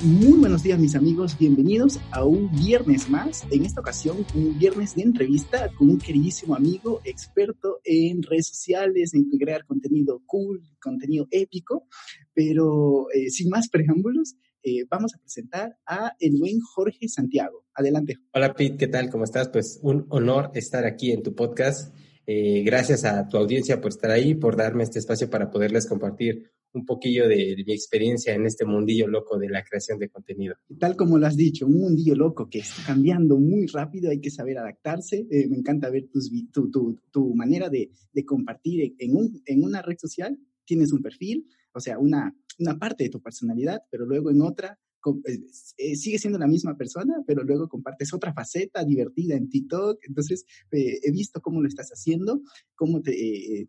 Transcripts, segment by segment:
Muy buenos días mis amigos, bienvenidos a un viernes más, en esta ocasión un viernes de entrevista con un queridísimo amigo experto en redes sociales, en crear contenido cool, contenido épico, pero eh, sin más preámbulos, eh, vamos a presentar a el buen Jorge Santiago. Adelante. Hola Pete, ¿qué tal? ¿Cómo estás? Pues un honor estar aquí en tu podcast. Eh, gracias a tu audiencia por estar ahí, por darme este espacio para poderles compartir un poquillo de, mi experiencia en este mundillo loco de la creación de contenido. Tal como lo has dicho, un mundillo loco que está cambiando muy rápido, hay que saber adaptarse. Eh, me encanta ver tus, tu, tu, tu, manera de, de compartir en, un, en una red social. Tienes un perfil, o sea, una, una parte de tu personalidad, pero luego en otra eh, eh, sigue siendo la misma persona, pero luego compartes otra faceta divertida en TikTok. Entonces, he visto cómo lo estás haciendo, cómo te,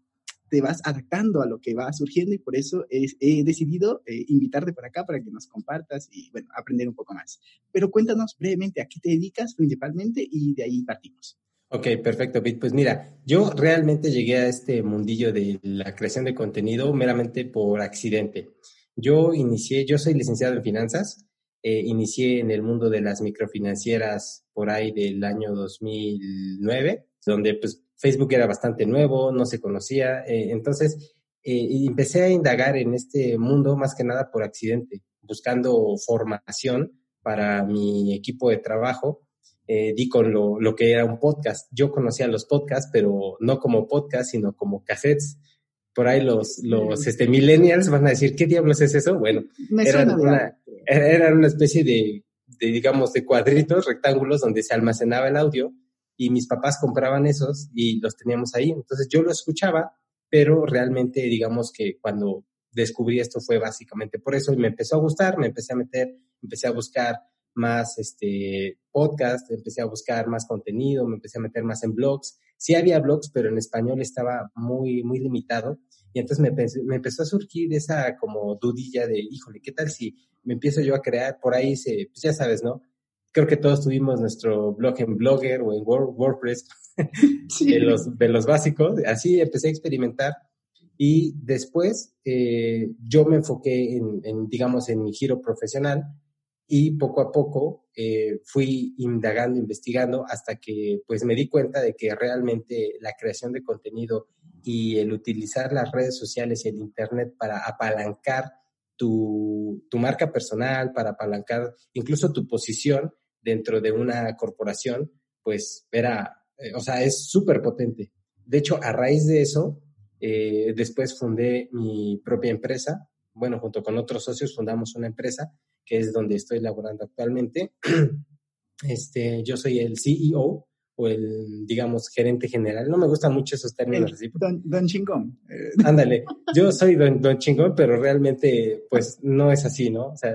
te vas adaptando a lo que va surgiendo y por eso he decidido eh, invitarte para acá para que nos compartas y, bueno, aprender un poco más. Pero cuéntanos brevemente a qué te dedicas principalmente y de ahí partimos. Ok, perfecto, Pues mira, yo realmente llegué a este mundillo de la creación de contenido meramente por accidente. Yo inicié, yo soy licenciado en finanzas, eh, inicié en el mundo de las microfinancieras por ahí del año 2009, donde pues Facebook era bastante nuevo, no se conocía, eh, entonces eh, empecé a indagar en este mundo más que nada por accidente, buscando formación para mi equipo de trabajo. Eh, di con lo, lo, que era un podcast. Yo conocía los podcasts, pero no como podcast, sino como cassettes. Por ahí los, los este, millennials van a decir, ¿qué diablos es eso? Bueno, eran una, era una especie de, de, digamos, de cuadritos, rectángulos donde se almacenaba el audio y mis papás compraban esos y los teníamos ahí. Entonces yo lo escuchaba, pero realmente digamos que cuando descubrí esto fue básicamente por eso y me empezó a gustar, me empecé a meter, empecé a buscar más este podcast, empecé a buscar más contenido, me empecé a meter más en blogs. Sí había blogs, pero en español estaba muy muy limitado y entonces me, me empezó a surgir esa como dudilla de, híjole, ¿qué tal si me empiezo yo a crear por ahí se pues ya sabes, ¿no? Creo que todos tuvimos nuestro blog en Blogger o en WordPress, de, los, de los básicos. Así empecé a experimentar y después eh, yo me enfoqué en, digamos, en mi giro profesional y poco a poco eh, fui indagando, investigando hasta que pues me di cuenta de que realmente la creación de contenido y el utilizar las redes sociales y el Internet para apalancar tu, tu marca personal, para apalancar incluso tu posición, dentro de una corporación, pues era, eh, o sea, es súper potente. De hecho, a raíz de eso, eh, después fundé mi propia empresa. Bueno, junto con otros socios fundamos una empresa que es donde estoy laborando actualmente. Este, yo soy el CEO o el, digamos, gerente general. No me gustan mucho esos términos. don, don, Chingón. Ándale, yo soy don, don Chingón, pero realmente, pues, no es así, ¿no? O sea,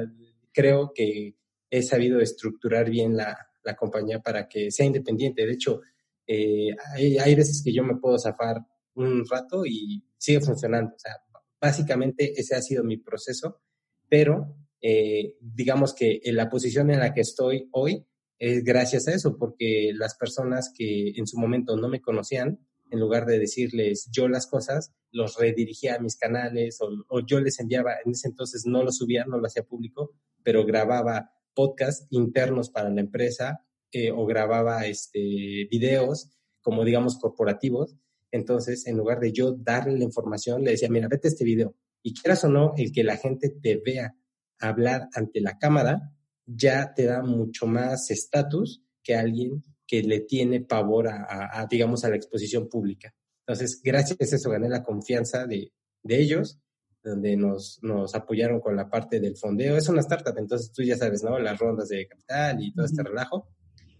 creo que he sabido estructurar bien la, la compañía para que sea independiente. De hecho, eh, hay, hay, veces que yo me puedo zafar un rato y sigue funcionando. O sea, básicamente ese ha sido mi proceso, pero eh, digamos que la posición en la que estoy hoy es gracias a eso, porque las personas que en su momento no me conocían, en lugar de decirles yo las cosas, los redirigía a mis canales o, o yo les enviaba, en ese entonces no lo subía, no lo hacía público, pero grababa podcast internos para la empresa eh, o grababa este, videos como digamos corporativos. Entonces, en lugar de yo darle la información, le decía, mira, vete este video. Y quieras o no, el que la gente te vea hablar ante la cámara ya te da mucho más estatus que alguien que le tiene pavor a, digamos, a la exposición pública. Entonces, gracias a eso gané la confianza de, de ellos donde nos, nos apoyaron con la parte del fondeo. Es una startup, entonces tú ya sabes, ¿no? Las rondas de capital y todo este relajo.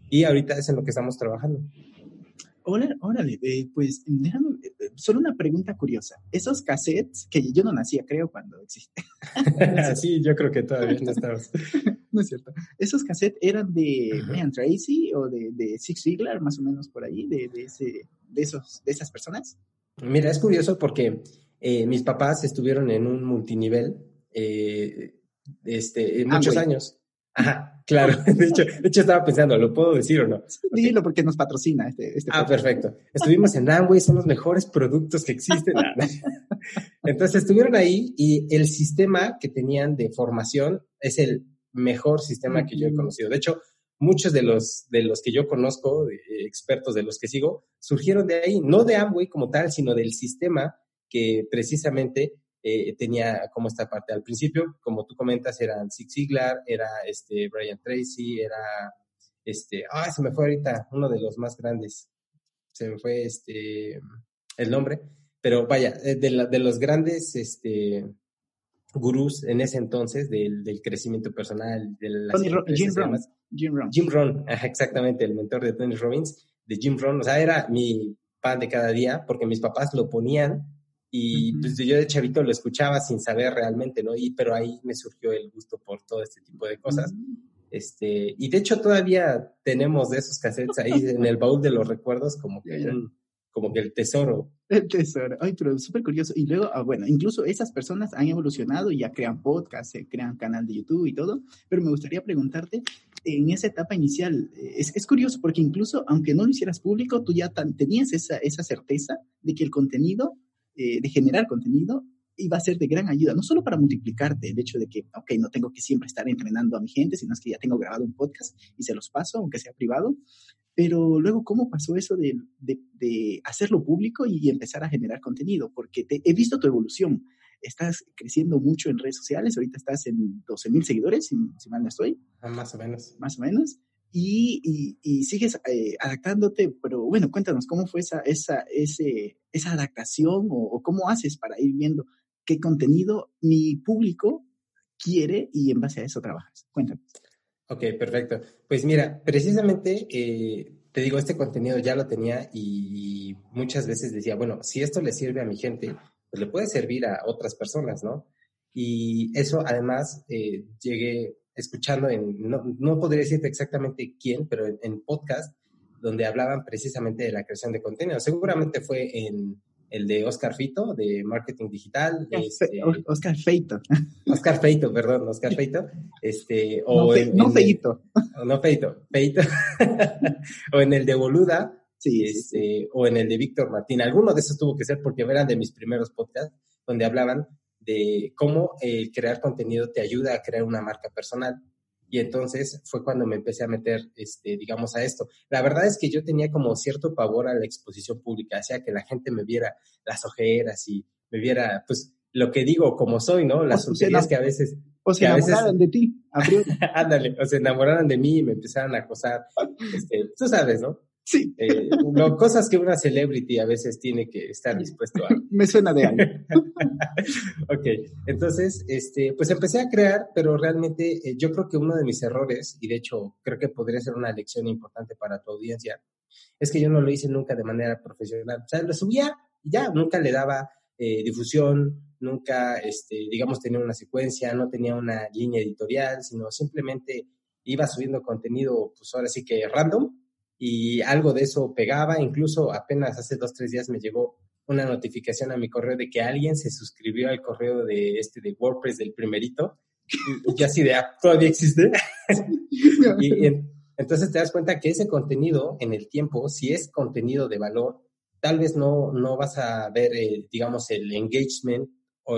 Y ahorita es en lo que estamos trabajando. Órale, eh, pues déjame, eh, solo una pregunta curiosa. Esos cassettes, que yo no nacía, creo, cuando existe. sí, yo creo que todavía no estamos. no es cierto. ¿Esos cassettes eran de Brian Tracy o de, de Six Ziglar, más o menos por ahí, de, de, ese, de, esos, de esas personas? Mira, es curioso porque eh, mis papás estuvieron en un multinivel eh, este, en ah, muchos años. Ajá, claro. De hecho, de hecho, estaba pensando, ¿lo puedo decir o no? Dilo porque nos patrocina este. este ah, perfecto. Estuvimos en Amway, son los mejores productos que existen. Entonces estuvieron ahí y el sistema que tenían de formación es el mejor sistema que yo he conocido. De hecho, muchos de los, de los que yo conozco, expertos de los que sigo, surgieron de ahí, no de Amway como tal, sino del sistema que precisamente eh, tenía como esta parte. Al principio, como tú comentas, eran Zig Ziglar, era este Brian Tracy, era este, ah, se me fue ahorita uno de los más grandes, se me fue este, el nombre, pero vaya, de, de los grandes, este, gurús en ese entonces del, del crecimiento personal, de la Jim Rohn. Jim Rohn. Jim Rohn, exactamente, el mentor de Tony Robbins, de Jim Rohn. O sea, era mi pan de cada día porque mis papás lo ponían y pues, yo de chavito lo escuchaba sin saber realmente, ¿no? Y, pero ahí me surgió el gusto por todo este tipo de cosas. Mm. Este, y de hecho todavía tenemos de esos cassettes ahí en el baúl de los recuerdos como que como que el tesoro. El tesoro. Ay, pero súper curioso. Y luego, ah, bueno, incluso esas personas han evolucionado y ya crean podcast, crean canal de YouTube y todo. Pero me gustaría preguntarte, en esa etapa inicial, eh, es, es curioso porque incluso aunque no lo hicieras público, tú ya tenías esa, esa certeza de que el contenido, eh, de generar contenido, iba a ser de gran ayuda, no solo para multiplicarte, el hecho de que, ok, no tengo que siempre estar entrenando a mi gente, sino es que ya tengo grabado un podcast y se los paso, aunque sea privado, pero luego, ¿cómo pasó eso de, de, hacerlo público y empezar a generar contenido? Porque te, he visto tu evolución. Estás creciendo mucho en redes sociales. Ahorita estás en 12 mil seguidores, si, mal no estoy. Ah, más o menos. Más o menos. Y, y, sigues eh, adaptándote, pero bueno, cuéntanos, ¿cómo fue esa, esa, ese, esa adaptación o, cómo haces para ir viendo qué contenido mi público quiere y en base a eso trabajas? Cuéntanos. Ok, perfecto. Pues mira, precisamente eh, te digo, este contenido ya lo tenía y muchas veces decía, bueno, si esto le sirve a mi gente, pues le puede servir a otras personas, ¿no? Y eso además eh, llegué escuchando en, no, no, podría decirte exactamente quién, pero en podcast donde hablaban precisamente de la creación de contenido. Seguramente fue en el de Oscar Fito, de Marketing Digital. Este, Oscar Feito. Oscar Feito, perdón, Oscar Feito. Este, o no, Feito. No Feito, Feito. o en el de Boluda. Sí, este, O en el de Víctor Martín. Alguno de esos tuvo que ser porque eran de mis primeros podcasts, donde hablaban de cómo el crear contenido te ayuda a crear una marca personal. Y entonces fue cuando me empecé a meter, este, digamos, a esto. La verdad es que yo tenía como cierto pavor a la exposición pública, hacía que la gente me viera las ojeras y me viera, pues, lo que digo como soy, ¿no? Las tonterías que a veces... O se enamoraran de ti. Ándale, o se enamoraran de mí y me empezaron a acosar. Este, tú sabes, ¿no? Sí. Eh, cosas que una celebrity a veces tiene que estar dispuesto a. Me suena de algo. ok, entonces, este, pues empecé a crear, pero realmente eh, yo creo que uno de mis errores, y de hecho creo que podría ser una lección importante para tu audiencia, es que yo no lo hice nunca de manera profesional. O sea, lo subía y ya, nunca le daba eh, difusión, nunca, este, digamos, tenía una secuencia, no tenía una línea editorial, sino simplemente iba subiendo contenido, pues ahora sí que random, y algo de eso pegaba, incluso apenas hace dos, tres días me llegó una notificación a mi correo de que alguien se suscribió al correo de este de WordPress del primerito, y así de, ah, todavía existe. y, entonces te das cuenta que ese contenido en el tiempo, si es contenido de valor, tal vez no, no vas a ver, eh, digamos, el engagement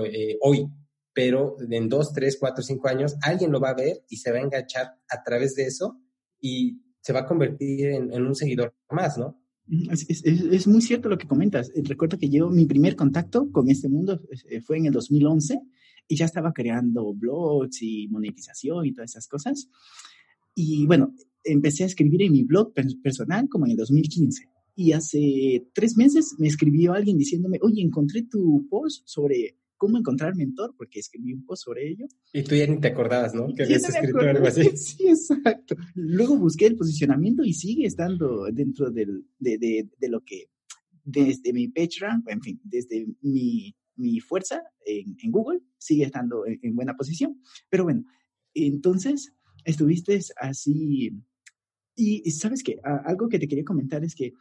eh, hoy, pero en dos, tres, cuatro, cinco años, alguien lo va a ver y se va a enganchar a través de eso. Y se va a convertir en, un seguidor más, ¿no? Es, muy cierto lo que comentas. Eh, recuerdo que yo, mi primer contacto con este mundo eh, fue en el 2011 y ya estaba creando blogs y monetización y todas esas cosas. Y bueno, empecé a escribir en mi blog personal como en el 2015. Y hace tres meses me escribió alguien diciéndome, oye, encontré tu post sobre cómo encontrar mentor, porque escribí un post sobre ello. Y tú ya ni te acordabas, ¿no? Que habías escrito algo así. Sí, exacto. Luego busqué el posicionamiento y sigue estando dentro del, de, de, de, lo que, desde mi PageRank, en fin, desde mi, mi fuerza en, en, Google, sigue estando en, buena posición. Pero bueno, entonces, estuviste así. Y, sabes que algo que te quería comentar es que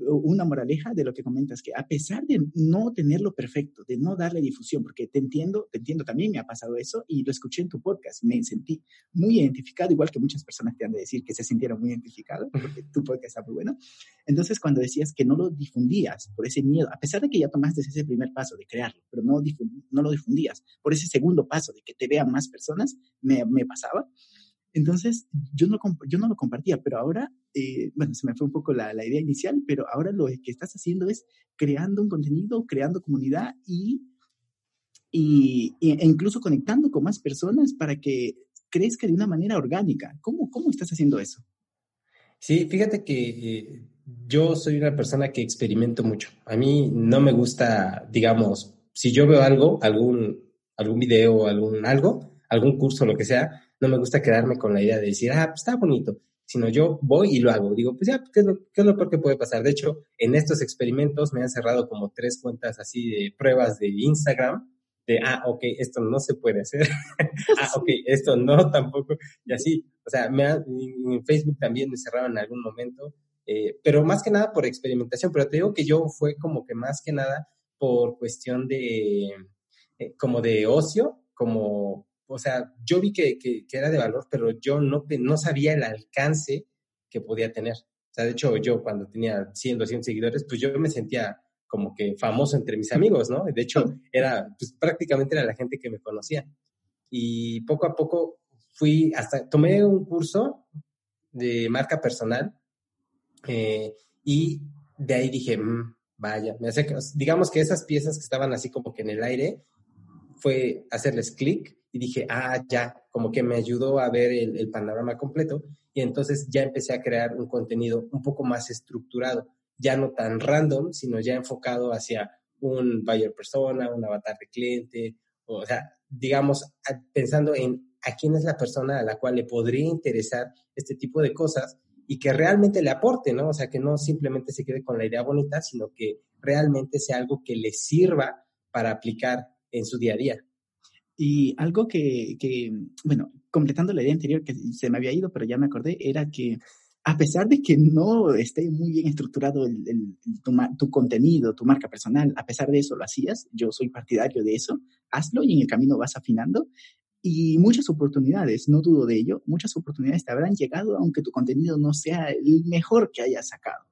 una moraleja de lo que comentas, que a pesar de no tenerlo perfecto, de no darle difusión, porque te entiendo, te entiendo, también me ha pasado eso y lo escuché en tu podcast, me sentí muy identificado, igual que muchas personas te han de decir que se sintieron muy identificados, porque tu podcast está muy bueno. Entonces, cuando decías que no lo difundías por ese miedo, a pesar de que ya tomaste ese primer paso de crearlo, pero no, no lo difundías, por ese segundo paso de que te vean más personas, me, me pasaba entonces, yo no, yo no lo compartía, pero ahora, eh, bueno, se me fue un poco la, la, idea inicial, pero ahora lo que estás haciendo es creando un contenido, creando comunidad y, y, e incluso conectando con más personas para que crezca de una manera orgánica. ¿Cómo, cómo estás haciendo eso? Sí, fíjate que yo soy una persona que experimento mucho. A mí no me gusta, digamos, si yo veo algo, algún, algún video, algún algo, algún curso, lo que sea, no me gusta quedarme con la idea de decir, ah, pues está bonito, sino yo voy y lo hago. Digo, pues ya, ¿qué es, lo, ¿qué es lo peor que puede pasar? De hecho, en estos experimentos me han cerrado como tres cuentas así de pruebas de Instagram, de, ah, ok, esto no se puede hacer, ah, ok, esto no tampoco, y así, o sea, me en Facebook también me cerraron en algún momento, eh, pero más que nada por experimentación, pero te digo que yo fue como que más que nada por cuestión de, eh, como de ocio, como o sea, yo vi que, era de valor, pero yo no, no sabía el alcance que podía tener. O sea, de hecho, yo cuando tenía 100, 200 seguidores, pues yo me sentía como que famoso entre mis amigos, ¿no? De hecho, era, pues prácticamente era la gente que me conocía. Y poco a poco fui hasta, tomé un curso de marca personal eh, y de ahí dije, mm, vaya, me hace, digamos que esas piezas que estaban así como que en el aire, fue hacerles clic y dije, ah, ya, como que me ayudó a ver el, panorama completo y entonces ya empecé a crear un contenido un poco más estructurado, ya no tan random, sino ya enfocado hacia un buyer persona, un avatar de cliente, o sea, digamos, pensando en a quién es la persona a la cual le podría interesar este tipo de cosas y que realmente le aporte, ¿no? O sea, que no simplemente se quede con la idea bonita, sino que realmente sea algo que le sirva para aplicar en su día a día. Y algo que, que, bueno, completando la idea anterior que se me había ido, pero ya me acordé, era que a pesar de que no esté muy bien estructurado el, tu, tu, contenido, tu marca personal, a pesar de eso lo hacías, yo soy partidario de eso, hazlo y en el camino vas afinando. Y muchas oportunidades, no dudo de ello, muchas oportunidades te habrán llegado aunque tu contenido no sea el mejor que hayas sacado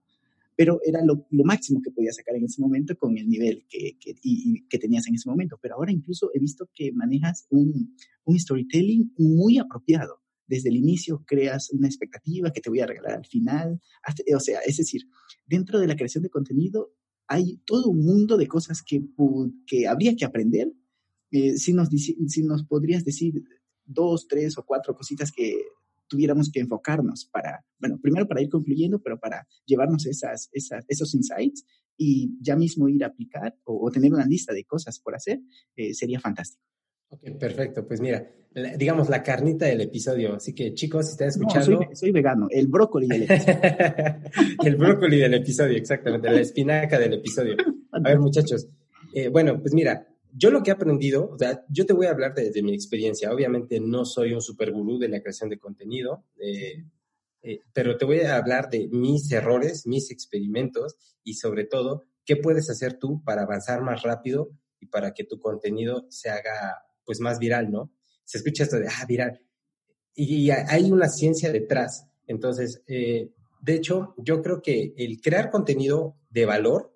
pero era lo, máximo que podía sacar en ese momento con el nivel que, que, tenías en ese momento. Pero ahora incluso he visto que manejas un, un storytelling muy apropiado. Desde el inicio creas una expectativa que te voy a regalar al final. o sea, es decir, dentro de la creación de contenido hay todo un mundo de cosas que, que habría que aprender. Eh, si, nos, si nos podrías decir dos, tres o cuatro cositas que tuviéramos que enfocarnos para, bueno, primero para ir concluyendo, pero para llevarnos esas, esas, esos insights y ya mismo ir a aplicar o, tener una lista de cosas por hacer, eh, sería fantástico. Ok, perfecto. Pues mira, digamos la carnita del episodio. Así que chicos, si están escuchando. No, soy, vegano, el brócoli del episodio. el brócoli del episodio, exactamente, la espinaca del episodio. A ver, muchachos. Eh, bueno, pues mira, yo lo que he aprendido, o sea, yo te voy a hablar desde mi experiencia. Obviamente no soy un super gurú de la creación de contenido, eh, eh, pero te voy a hablar de mis errores, mis experimentos y sobre todo, qué puedes hacer tú para avanzar más rápido y para que tu contenido se haga pues más viral, ¿no? Se escucha esto de, ah, viral. Y, hay una ciencia detrás. Entonces, eh, de hecho, yo creo que el crear contenido de valor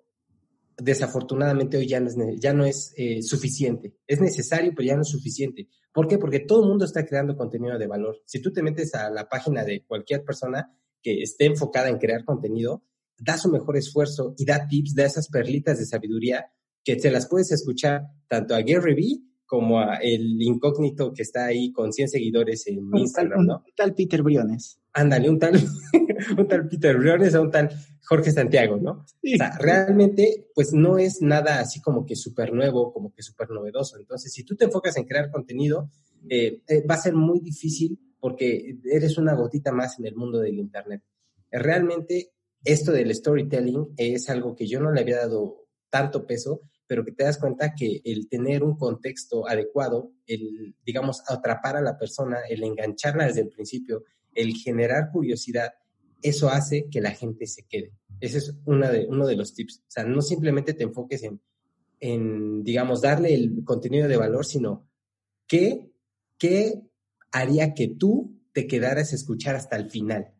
desafortunadamente hoy ya no es, ya no es eh, suficiente. Es necesario, pero ya no es suficiente. ¿Por qué? Porque todo el mundo está creando contenido de valor. Si tú te metes a la página de cualquier persona que esté enfocada en crear contenido, da su mejor esfuerzo y da tips, da esas perlitas de sabiduría que se las puedes escuchar tanto a Gary Vee como a el incógnito que está ahí con 100 seguidores en Instagram, ¿no? Un tal Peter Briones. Ándale, un tal, un tal Peter Briones o un tal Jorge Santiago, ¿no? O sea, realmente, pues no es nada así como que súper nuevo, como que súper novedoso. Entonces, si tú te enfocas en crear contenido, eh, eh, va a ser muy difícil porque eres una gotita más en el mundo del Internet. Realmente, esto del storytelling es algo que yo no le había dado tanto peso, pero que te das cuenta que el tener un contexto adecuado, el, digamos, atrapar a la persona, el engancharla desde el principio, el generar curiosidad, eso hace que la gente se quede. Ese es de, uno de los tips. O sea, no simplemente te enfoques en, en, digamos, darle el contenido de valor, sino qué, qué haría que tú te quedaras a escuchar hasta el final.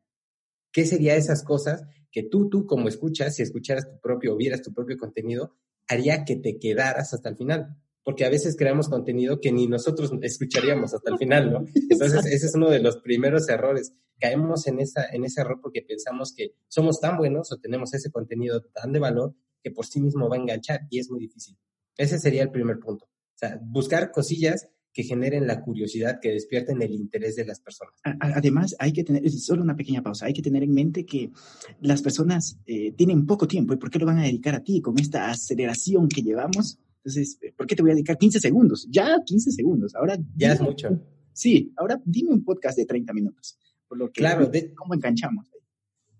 ¿Qué serían esas cosas que tú, tú como escuchas, si escucharas tu propio o vieras tu propio contenido, haría que te quedaras hasta el final? Porque a veces creamos contenido que ni nosotros escucharíamos hasta el final, ¿no? Entonces, ese es uno de los primeros errores. Caemos en, esa, en ese error porque pensamos que somos tan buenos o tenemos ese contenido tan de valor que por sí mismo va a enganchar y es muy difícil. Ese sería el primer punto. O sea, buscar cosillas que generen la curiosidad, que despierten el interés de las personas. Además, hay que tener, solo una pequeña pausa, hay que tener en mente que las personas eh, tienen poco tiempo y ¿por qué lo van a dedicar a ti con esta aceleración que llevamos? Entonces, ¿por qué te voy a dedicar 15 segundos? Ya 15 segundos, ahora... Ya es mucho. Sí, ahora dime un podcast de 30 minutos. Por lo que, claro, de, ¿cómo enganchamos?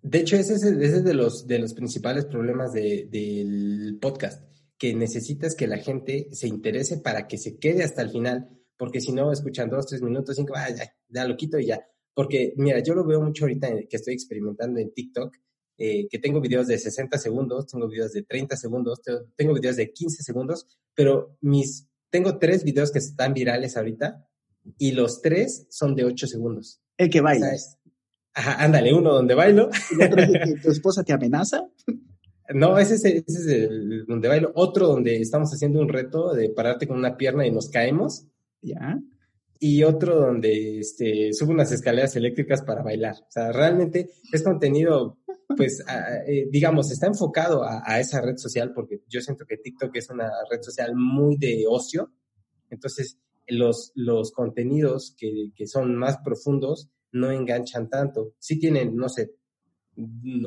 De hecho, ese es, ese de, los, de los principales problemas de, del podcast, que necesitas que la gente se interese para que se quede hasta el final porque si no, escuchan dos, tres minutos, cinco, ah, ya, ya lo quito y ya. Porque, mira, yo lo veo mucho ahorita que estoy experimentando en TikTok, eh, que tengo videos de 60 segundos, tengo videos de 30 segundos, tengo videos de 15 segundos, pero mis, tengo tres videos que están virales ahorita y los tres son de 8 segundos. El que baila. Ajá, ándale, uno donde bailo. ¿Y otro es que tu esposa te amenaza? No, ese es, ese es el donde bailo. Otro donde estamos haciendo un reto de pararte con una pierna y nos caemos. ¿ya? Y otro donde este, subo unas escaleras eléctricas para bailar. O sea, realmente es contenido, pues, eh, digamos, está enfocado a, esa red social porque yo siento que TikTok es una red social muy de ocio. Entonces, los, los contenidos que, que son más profundos no enganchan tanto. Sí tienen, no sé,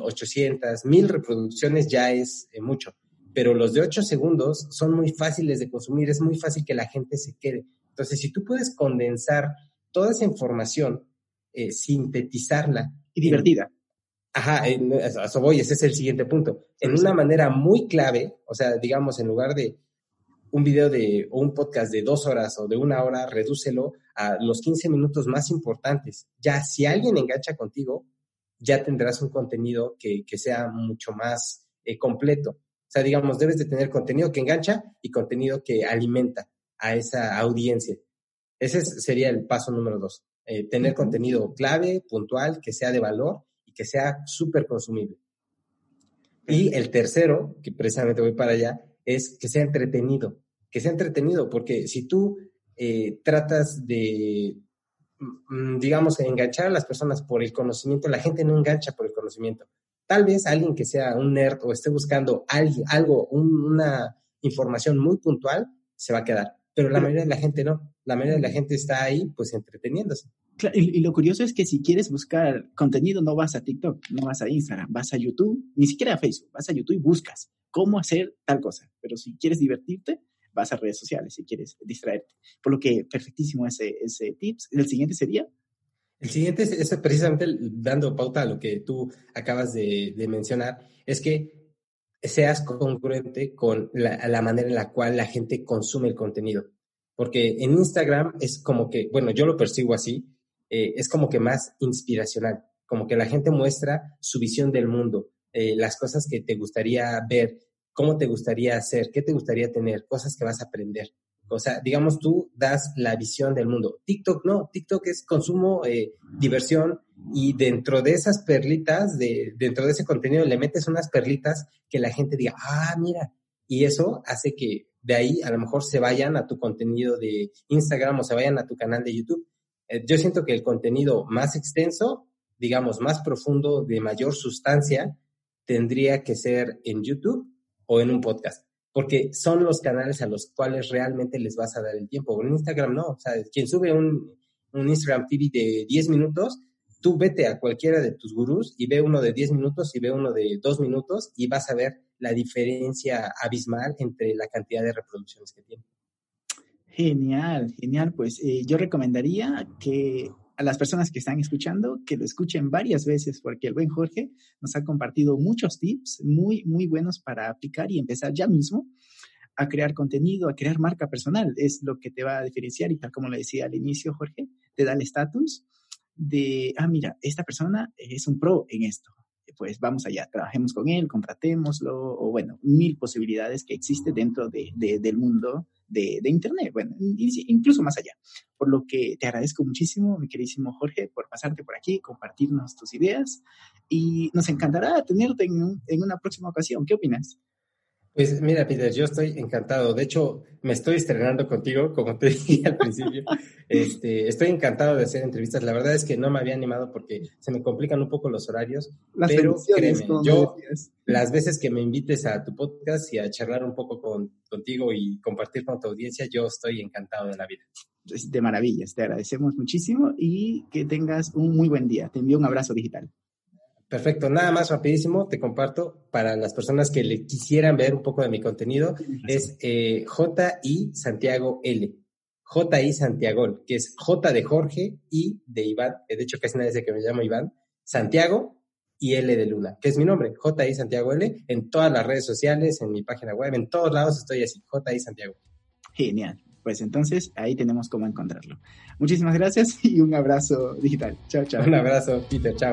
800, 1000 reproducciones ya es eh, mucho, pero los de 8 segundos son muy fáciles de consumir, es muy fácil que la gente se quede. Entonces, si tú puedes condensar toda esa información, eh, sintetizarla. Y divertida. Ajá, a eso voy, ese es el siguiente punto. En una manera muy clave, o sea, digamos, en lugar de un video de, o un podcast de dos horas o de una hora, redúcelo a los 15 minutos más importantes. Ya, si alguien engancha contigo, ya tendrás un contenido que, sea mucho más eh, completo. O sea, digamos, debes de tener contenido que engancha y contenido que alimenta a esa audiencia. Ese sería el paso número dos. Eh, tener contenido clave, puntual, que sea de valor y que sea súper consumible. Y el tercero, que precisamente voy para allá, es que sea entretenido. Que sea entretenido, porque si tú eh, tratas de, mm, digamos, enganchar a las personas por el conocimiento, la gente no engancha por el conocimiento. Tal vez alguien que sea un nerd o esté buscando algo, una información muy puntual, se va a quedar pero la mayoría de la gente no. La mayoría de la gente está ahí pues entreteniéndose. Y, lo curioso es que si quieres buscar contenido no vas a TikTok, no vas a Instagram, vas a YouTube, ni siquiera a Facebook, vas a YouTube y buscas cómo hacer tal cosa. Pero si quieres divertirte, vas a redes sociales si quieres distraerte. Por lo que perfectísimo ese, ese tips. ¿El siguiente sería? El siguiente es, precisamente dando pauta a lo que tú acabas de, mencionar, es que seas congruente con la, manera en la cual la gente consume el contenido. Porque en Instagram es como que, bueno, yo lo percibo así, eh, es como que más inspiracional, como que la gente muestra su visión del mundo, eh, las cosas que te gustaría ver, cómo te gustaría hacer, qué te gustaría tener, cosas que vas a aprender. O sea, digamos, tú das la visión del mundo. TikTok no, TikTok es consumo, eh, diversión y dentro de esas perlitas, de, dentro de ese contenido le metes unas perlitas que la gente diga, ah, mira, y eso hace que de ahí a lo mejor se vayan a tu contenido de Instagram o se vayan a tu canal de YouTube. Eh, yo siento que el contenido más extenso, digamos, más profundo, de mayor sustancia, tendría que ser en YouTube o en un podcast porque son los canales a los cuales realmente les vas a dar el tiempo. En Instagram no, o sea, quien sube un, un Instagram TV de 10 minutos, tú vete a cualquiera de tus gurús y ve uno de 10 minutos y ve uno de 2 minutos y vas a ver la diferencia abismal entre la cantidad de reproducciones que tiene. Genial, genial. Pues eh, yo recomendaría que a las personas que están escuchando que lo escuchen varias veces porque el buen Jorge nos ha compartido muchos tips muy, muy buenos para aplicar y empezar ya mismo a crear contenido, a crear marca personal. Es lo que te va a diferenciar y tal como lo decía al inicio, Jorge, te da el estatus de, ah, mira, esta persona es un pro en esto. Pues vamos allá, trabajemos con él, contratémoslo, o bueno, mil posibilidades que existe dentro de, del mundo de, de, Internet, bueno, incluso más allá. Por lo que te agradezco muchísimo, mi queridísimo Jorge, por pasarte por aquí, compartirnos tus ideas y nos encantará tenerte en, en una próxima ocasión. ¿Qué opinas? Pues mira, Peter, yo estoy encantado. De hecho, me estoy estrenando contigo, como te dije al principio. Este, estoy encantado de hacer entrevistas. La verdad es que no me había animado porque se me complican un poco los horarios. pero créeme, yo las veces que me invites a tu podcast y a charlar un poco con, contigo y compartir con tu audiencia, yo estoy encantado de la vida. De maravillas, te agradecemos muchísimo y que tengas un muy buen día. Te envío un abrazo digital. Perfecto, nada más rapidísimo, te comparto para las personas que le quisieran ver un poco de mi contenido, es eh, JI Santiago L. JI Santiago, que es J de Jorge, I de Iván, de hecho casi nadie dice que me llamo Iván, Santiago y L de Luna, que es mi nombre, JI Santiago L, en todas las redes sociales, en mi página web, en todos lados estoy así, JI Santiago. Genial, pues entonces ahí tenemos cómo encontrarlo. Muchísimas gracias y un abrazo digital. Chao, chao. Un abrazo, Peter, chao.